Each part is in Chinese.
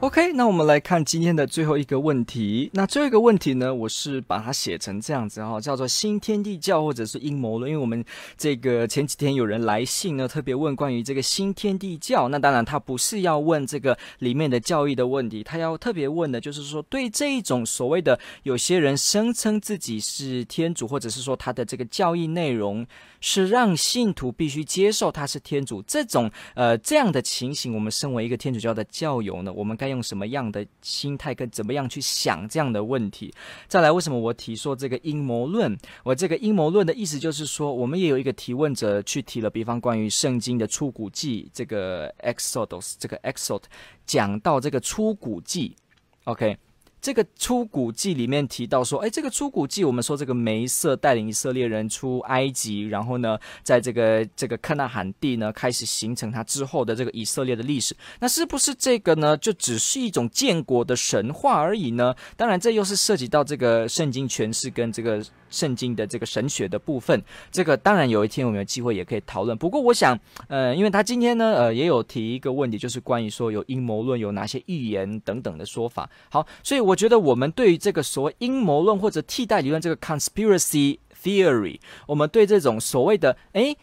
OK，那我们来看今天的最后一个问题。那最后一个问题呢，我是把它写成这样子哈，叫做新天地教或者是阴谋论。因为我们这个前几天有人来信呢，特别问关于这个新天地教。那当然他不是要问这个里面的教义的问题，他要特别问的就是说，对这一种所谓的有些人声称自己是天主，或者是说他的这个教义内容是让信徒必须接受他是天主这种呃这样的情形，我们身为一个天主教的教友呢，我们该用什么样的心态跟怎么样去想这样的问题？再来，为什么我提说这个阴谋论？我这个阴谋论的意思就是说，我们也有一个提问者去提了，比方关于圣经的出谷记，这个 Exodus，这个 Exodus 讲到这个出谷记，OK。这个出谷记里面提到说，哎，这个出谷记，我们说这个梅瑟带领以色列人出埃及，然后呢，在这个这个克纳罕地呢，开始形成他之后的这个以色列的历史。那是不是这个呢，就只是一种建国的神话而已呢？当然，这又是涉及到这个圣经诠释跟这个。圣经的这个神学的部分，这个当然有一天我们有机会也可以讨论。不过我想，呃，因为他今天呢，呃，也有提一个问题，就是关于说有阴谋论有哪些预言等等的说法。好，所以我觉得我们对于这个所谓阴谋论或者替代理论这个 conspiracy theory，我们对这种所谓的诶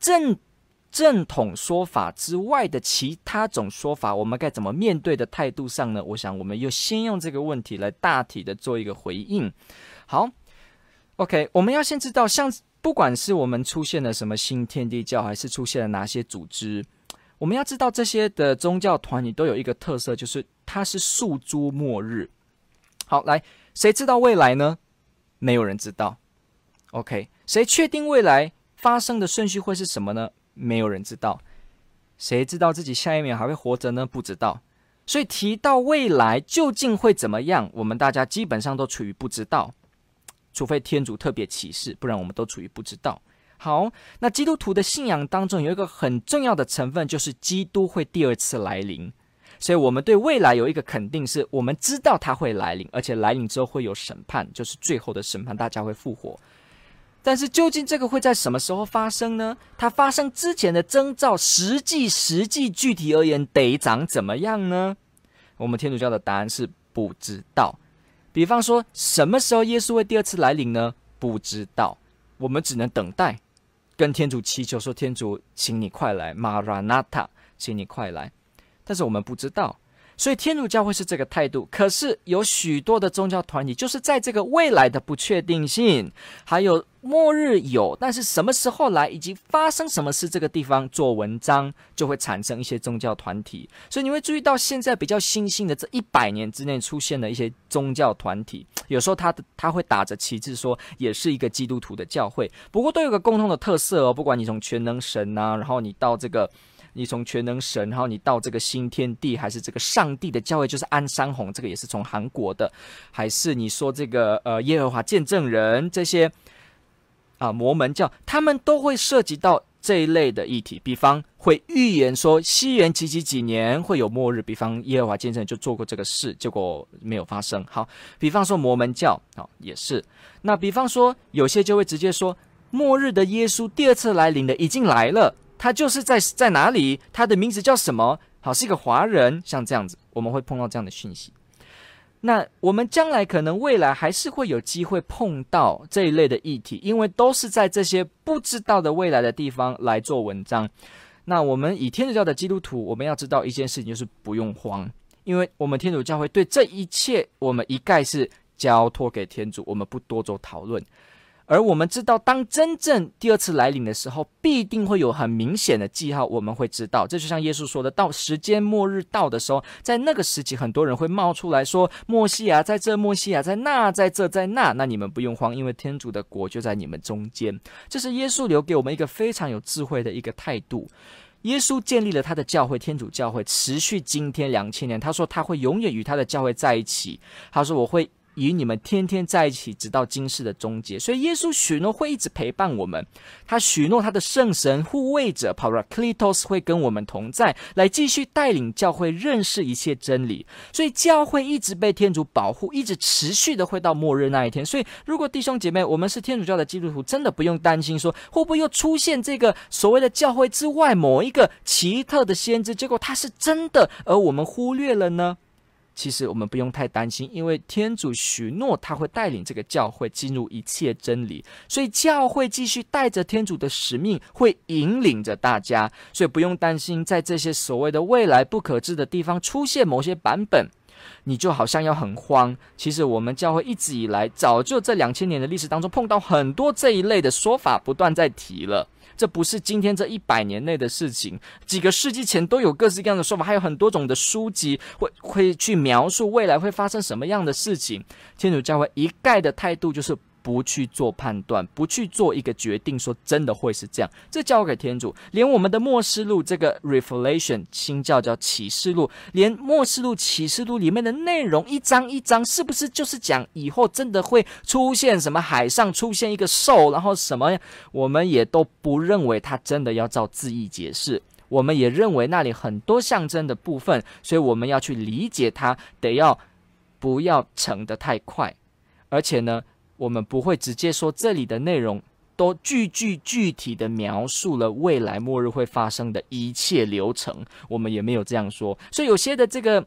正正统说法之外的其他种说法，我们该怎么面对的态度上呢？我想我们又先用这个问题来大体的做一个回应。好。OK，我们要先知道，像不管是我们出现了什么新天地教，还是出现了哪些组织，我们要知道这些的宗教团体都有一个特色，就是它是诉诸末日。好，来，谁知道未来呢？没有人知道。OK，谁确定未来发生的顺序会是什么呢？没有人知道。谁知道自己下一秒还会活着呢？不知道。所以提到未来究竟会怎么样，我们大家基本上都处于不知道。除非天主特别启示，不然我们都处于不知道。好，那基督徒的信仰当中有一个很重要的成分，就是基督会第二次来临。所以，我们对未来有一个肯定，是我们知道他会来临，而且来临之后会有审判，就是最后的审判，大家会复活。但是，究竟这个会在什么时候发生呢？它发生之前的征兆，实际、实际、具体而言，得长怎么样呢？我们天主教的答案是不知道。比方说，什么时候耶稣会第二次来临呢？不知道，我们只能等待，跟天主祈求说：“天主，请你快来，玛拉纳塔，请你快来。”但是我们不知道。所以天主教会是这个态度，可是有许多的宗教团体就是在这个未来的不确定性，还有末日有，但是什么时候来以及发生什么事，这个地方做文章就会产生一些宗教团体。所以你会注意到现在比较新兴的这一百年之内出现的一些宗教团体，有时候他的他会打着旗帜说也是一个基督徒的教会，不过都有个共同的特色哦，不管你从全能神呐、啊，然后你到这个。你从全能神，然后你到这个新天地，还是这个上帝的教会，就是安山红，这个也是从韩国的，还是你说这个呃耶和华见证人这些啊摩门教，他们都会涉及到这一类的议题，比方会预言说西元几几几年会有末日，比方耶和华见证人就做过这个事，结果没有发生。好，比方说摩门教，好也是，那比方说有些就会直接说末日的耶稣第二次来临的已经来了。他就是在在哪里？他的名字叫什么？好，是一个华人，像这样子，我们会碰到这样的讯息。那我们将来可能未来还是会有机会碰到这一类的议题，因为都是在这些不知道的未来的地方来做文章。那我们以天主教的基督徒，我们要知道一件事情，就是不用慌，因为我们天主教会对这一切，我们一概是交托给天主，我们不多做讨论。而我们知道，当真正第二次来临的时候，必定会有很明显的记号，我们会知道。这就像耶稣说的，到时间末日到的时候，在那个时期，很多人会冒出来说：“默西亚在这，默西亚在那，在这，在那。”那你们不用慌，因为天主的国就在你们中间。这是耶稣留给我们一个非常有智慧的一个态度。耶稣建立了他的教会，天主教会持续今天两千年。他说他会永远与他的教会在一起。他说我会。与你们天天在一起，直到今世的终结。所以耶稣许诺会一直陪伴我们，他许诺他的圣神护卫者 Parakletos 会跟我们同在，来继续带领教会认识一切真理。所以教会一直被天主保护，一直持续的会到末日那一天。所以如果弟兄姐妹，我们是天主教的基督徒，真的不用担心说会不会又出现这个所谓的教会之外某一个奇特的先知，结果他是真的，而我们忽略了呢？其实我们不用太担心，因为天主许诺他会带领这个教会进入一切真理，所以教会继续带着天主的使命，会引领着大家，所以不用担心在这些所谓的未来不可知的地方出现某些版本，你就好像要很慌。其实我们教会一直以来早就这两千年的历史当中碰到很多这一类的说法，不断在提了。这不是今天这一百年内的事情，几个世纪前都有各式各样的说法，还有很多种的书籍会会去描述未来会发生什么样的事情。天主教会一概的态度就是。不去做判断，不去做一个决定，说真的会是这样，这交给天主。连我们的末世录这个 Revelation 新教叫启示录，连末世录启示录里面的内容一章一章，是不是就是讲以后真的会出现什么海上出现一个兽，然后什么，我们也都不认为它真的要照字义解释。我们也认为那里很多象征的部分，所以我们要去理解它，得要不要成得太快，而且呢。我们不会直接说这里的内容都句句具体的描述了未来末日会发生的一切流程，我们也没有这样说。所以有些的这个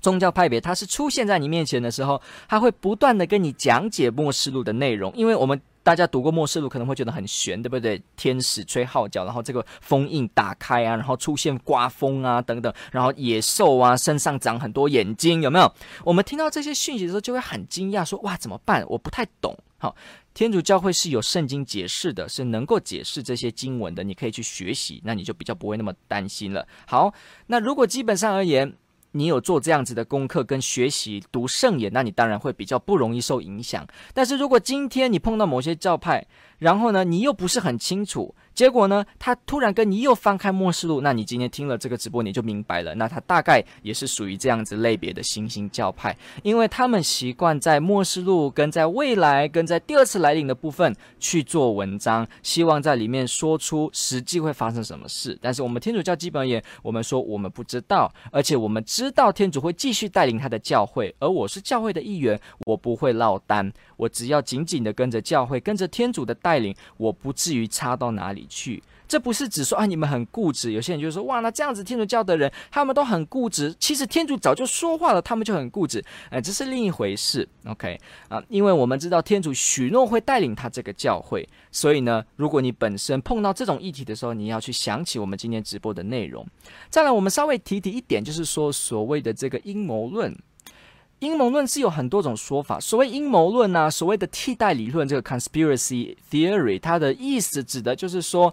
宗教派别，它是出现在你面前的时候，它会不断的跟你讲解末世录的内容，因为我们。大家读过末世录可能会觉得很悬，对不对？天使吹号角，然后这个封印打开啊，然后出现刮风啊等等，然后野兽啊身上长很多眼睛，有没有？我们听到这些讯息的时候就会很惊讶，说哇怎么办？我不太懂。好，天主教会是有圣经解释的，是能够解释这些经文的，你可以去学习，那你就比较不会那么担心了。好，那如果基本上而言，你有做这样子的功课跟学习读圣言，那你当然会比较不容易受影响。但是如果今天你碰到某些教派，然后呢，你又不是很清楚。结果呢，他突然跟你又翻开末世录，那你今天听了这个直播，你就明白了。那他大概也是属于这样子类别的新兴教派，因为他们习惯在末世录跟在未来跟在第二次来临的部分去做文章，希望在里面说出实际会发生什么事。但是我们天主教基本而言，我们说我们不知道，而且我们知道天主会继续带领他的教会，而我是教会的一员，我不会落单，我只要紧紧的跟着教会，跟着天主的带领，我不至于差到哪里。去，这不是只说啊，你们很固执。有些人就说，哇，那这样子天主教的人，他们都很固执。其实天主早就说话了，他们就很固执。哎，这是另一回事。OK 啊，因为我们知道天主许诺会带领他这个教会，所以呢，如果你本身碰到这种议题的时候，你要去想起我们今天直播的内容。再来，我们稍微提提一点，就是说所谓的这个阴谋论。阴谋论是有很多种说法。所谓阴谋论呢，所谓的替代理论，这个 conspiracy theory，它的意思指的就是说，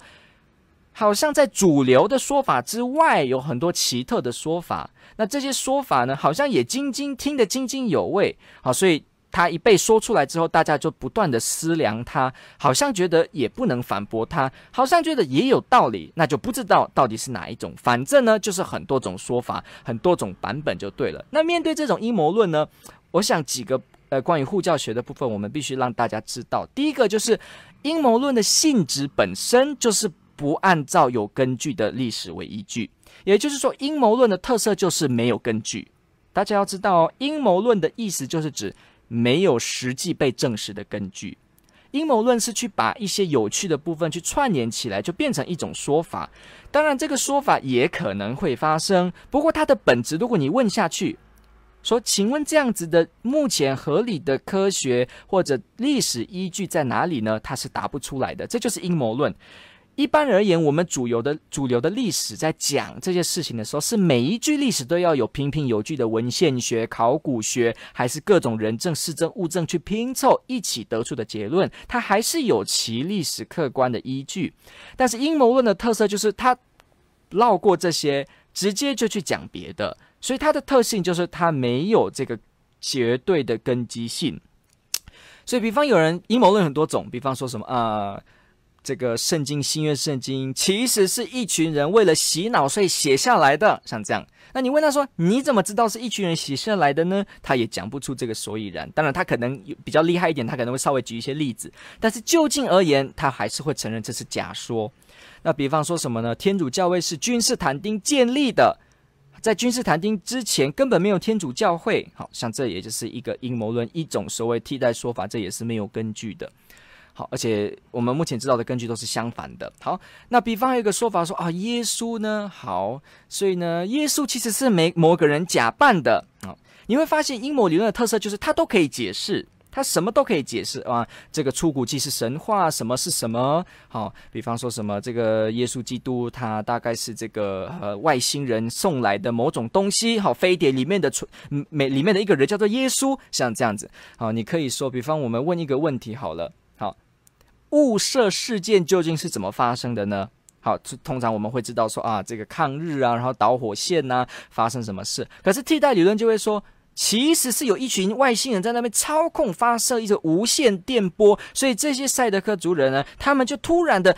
好像在主流的说法之外，有很多奇特的说法。那这些说法呢，好像也津津听得津津有味。好，所以。他一被说出来之后，大家就不断的思量他，好像觉得也不能反驳他，好像觉得也有道理，那就不知道到底是哪一种。反正呢，就是很多种说法，很多种版本就对了。那面对这种阴谋论呢，我想几个呃关于护教学的部分，我们必须让大家知道。第一个就是阴谋论的性质本身就是不按照有根据的历史为依据，也就是说，阴谋论的特色就是没有根据。大家要知道，阴谋论的意思就是指。没有实际被证实的根据，阴谋论是去把一些有趣的部分去串联起来，就变成一种说法。当然，这个说法也可能会发生。不过，它的本质，如果你问下去，说，请问这样子的目前合理的科学或者历史依据在哪里呢？它是答不出来的。这就是阴谋论。一般而言，我们主流的主流的历史在讲这些事情的时候，是每一句历史都要有凭凭有据的文献学、考古学，还是各种人证、事证、物证去拼凑一起得出的结论，它还是有其历史客观的依据。但是阴谋论的特色就是它绕过这些，直接就去讲别的，所以它的特性就是它没有这个绝对的根基性。所以，比方有人阴谋论很多种，比方说什么啊？呃这个圣经新约圣经其实是一群人为了洗脑所以写下来的，像这样。那你问他说，你怎么知道是一群人写下来的呢？他也讲不出这个所以然。当然，他可能比较厉害一点，他可能会稍微举一些例子。但是就近而言，他还是会承认这是假说。那比方说什么呢？天主教会是君士坦丁建立的，在君士坦丁之前根本没有天主教会。好像这也就是一个阴谋论，一种所谓替代说法，这也是没有根据的。好，而且我们目前知道的根据都是相反的。好，那比方有一个说法说啊，耶稣呢？好，所以呢，耶稣其实是没某个人假扮的。好，你会发现阴谋理论的特色就是它都可以解释。他什么都可以解释啊，这个出谷记是神话，什么是什么？好，比方说什么这个耶稣基督，他大概是这个呃外星人送来的某种东西。好，飞碟里面的出每里面的一个人叫做耶稣，像这样子。好，你可以说，比方我们问一个问题好了，雾社事件究竟是怎么发生的呢？好，通常我们会知道说啊，这个抗日啊，然后导火线呐、发生什么事？可是替代理论就会说。其实是有一群外星人在那边操控发射一个无线电波，所以这些赛德克族人呢，他们就突然的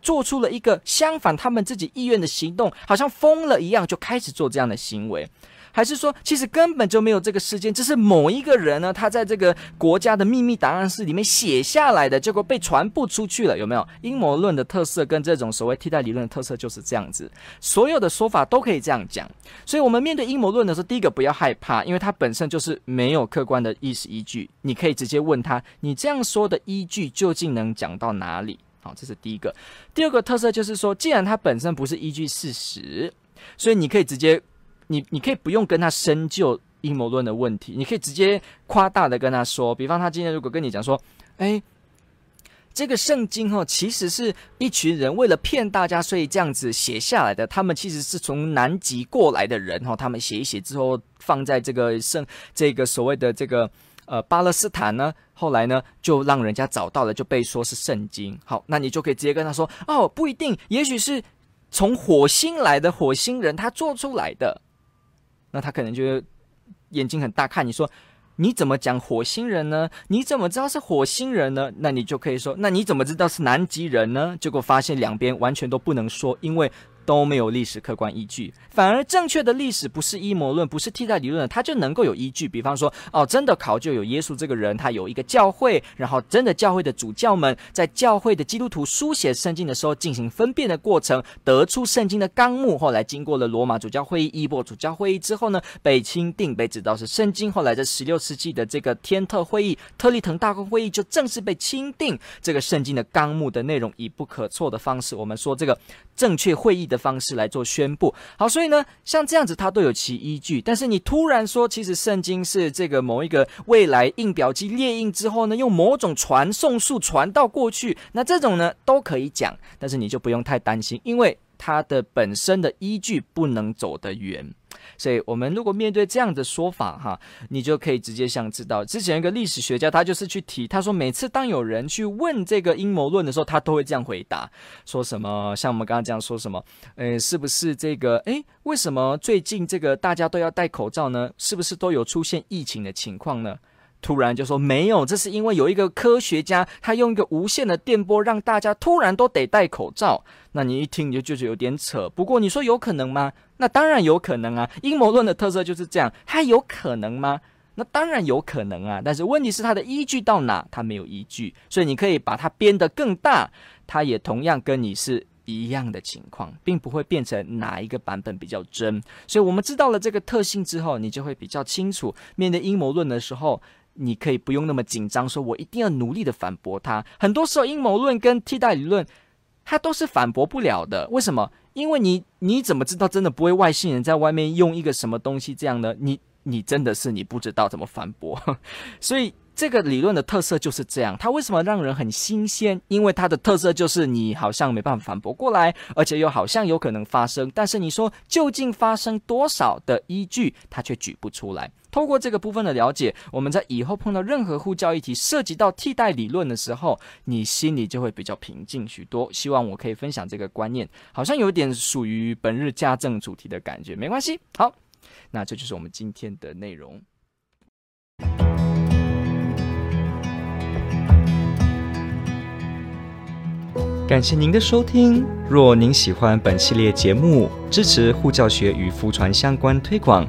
做出了一个相反他们自己意愿的行动，好像疯了一样，就开始做这样的行为。还是说，其实根本就没有这个事件，只是某一个人呢，他在这个国家的秘密档案室里面写下来的，结果被传播出去了，有没有？阴谋论的特色跟这种所谓替代理论的特色就是这样子，所有的说法都可以这样讲。所以，我们面对阴谋论的时候，第一个不要害怕，因为它本身就是没有客观的意识依据，你可以直接问他，你这样说的依据究竟能讲到哪里？好，这是第一个。第二个特色就是说，既然它本身不是依据事实，所以你可以直接。你你可以不用跟他深究阴谋论的问题，你可以直接夸大的跟他说，比方他今天如果跟你讲说，哎，这个圣经哦，其实是一群人为了骗大家，所以这样子写下来的。他们其实是从南极过来的人哦，他们写一写之后放在这个圣这个所谓的这个呃巴勒斯坦呢，后来呢就让人家找到了，就被说是圣经。好，那你就可以直接跟他说，哦，不一定，也许是从火星来的火星人他做出来的。那他可能就眼睛很大，看你说，你怎么讲火星人呢？你怎么知道是火星人呢？那你就可以说，那你怎么知道是南极人呢？结果发现两边完全都不能说，因为。都没有历史客观依据，反而正确的历史不是阴谋论，不是替代理论，它就能够有依据。比方说，哦，真的考究有耶稣这个人，他有一个教会，然后真的教会的主教们在教会的基督徒书写圣经的时候进行分辨的过程，得出圣经的纲目。后来经过了罗马主教会议、伊波主教会议之后呢，被钦定，被指导是圣经。后来在十六世纪的这个天特会议、特立腾大公会议就正式被钦定这个圣经的纲目的内容，以不可错的方式，我们说这个正确会议的。方式来做宣布，好，所以呢，像这样子，它都有其依据。但是你突然说，其实圣经是这个某一个未来印表机列印之后呢，用某种传送术传到过去，那这种呢都可以讲，但是你就不用太担心，因为它的本身的依据不能走得远。所以，我们如果面对这样的说法，哈，你就可以直接想知道，之前一个历史学家，他就是去提，他说，每次当有人去问这个阴谋论的时候，他都会这样回答，说什么，像我们刚刚这样说什么，诶，是不是这个，诶，为什么最近这个大家都要戴口罩呢？是不是都有出现疫情的情况呢？突然就说没有，这是因为有一个科学家，他用一个无线的电波让大家突然都得戴口罩。那你一听你就觉得有点扯。不过你说有可能吗？那当然有可能啊。阴谋论的特色就是这样，它有可能吗？那当然有可能啊。但是问题是它的依据到哪？它没有依据，所以你可以把它编得更大，它也同样跟你是一样的情况，并不会变成哪一个版本比较真。所以我们知道了这个特性之后，你就会比较清楚，面对阴谋论的时候。你可以不用那么紧张，说我一定要努力的反驳他。很多时候，阴谋论跟替代理论，它都是反驳不了的。为什么？因为你你怎么知道真的不会外星人在外面用一个什么东西这样呢？你你真的是你不知道怎么反驳，所以。这个理论的特色就是这样，它为什么让人很新鲜？因为它的特色就是你好像没办法反驳过来，而且又好像有可能发生，但是你说究竟发生多少的依据，它却举不出来。透过这个部分的了解，我们在以后碰到任何护教议题涉及到替代理论的时候，你心里就会比较平静许多。希望我可以分享这个观念，好像有点属于本日家政主题的感觉，没关系。好，那这就是我们今天的内容。感谢您的收听。若您喜欢本系列节目，支持护教学与福传相关推广，